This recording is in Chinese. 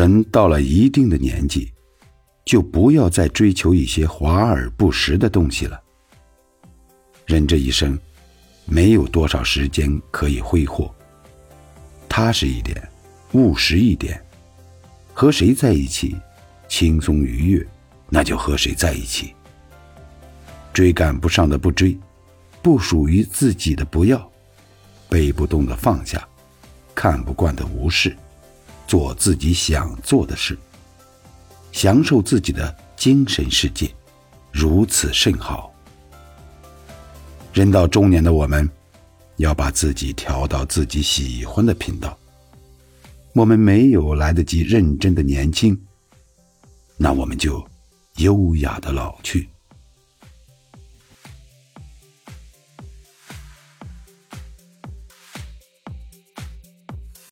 人到了一定的年纪，就不要再追求一些华而不实的东西了。人这一生，没有多少时间可以挥霍。踏实一点，务实一点，和谁在一起，轻松愉悦，那就和谁在一起。追赶不上的不追，不属于自己的不要，背不动的放下，看不惯的无视。做自己想做的事，享受自己的精神世界，如此甚好。人到中年的我们，要把自己调到自己喜欢的频道。我们没有来得及认真的年轻，那我们就优雅的老去。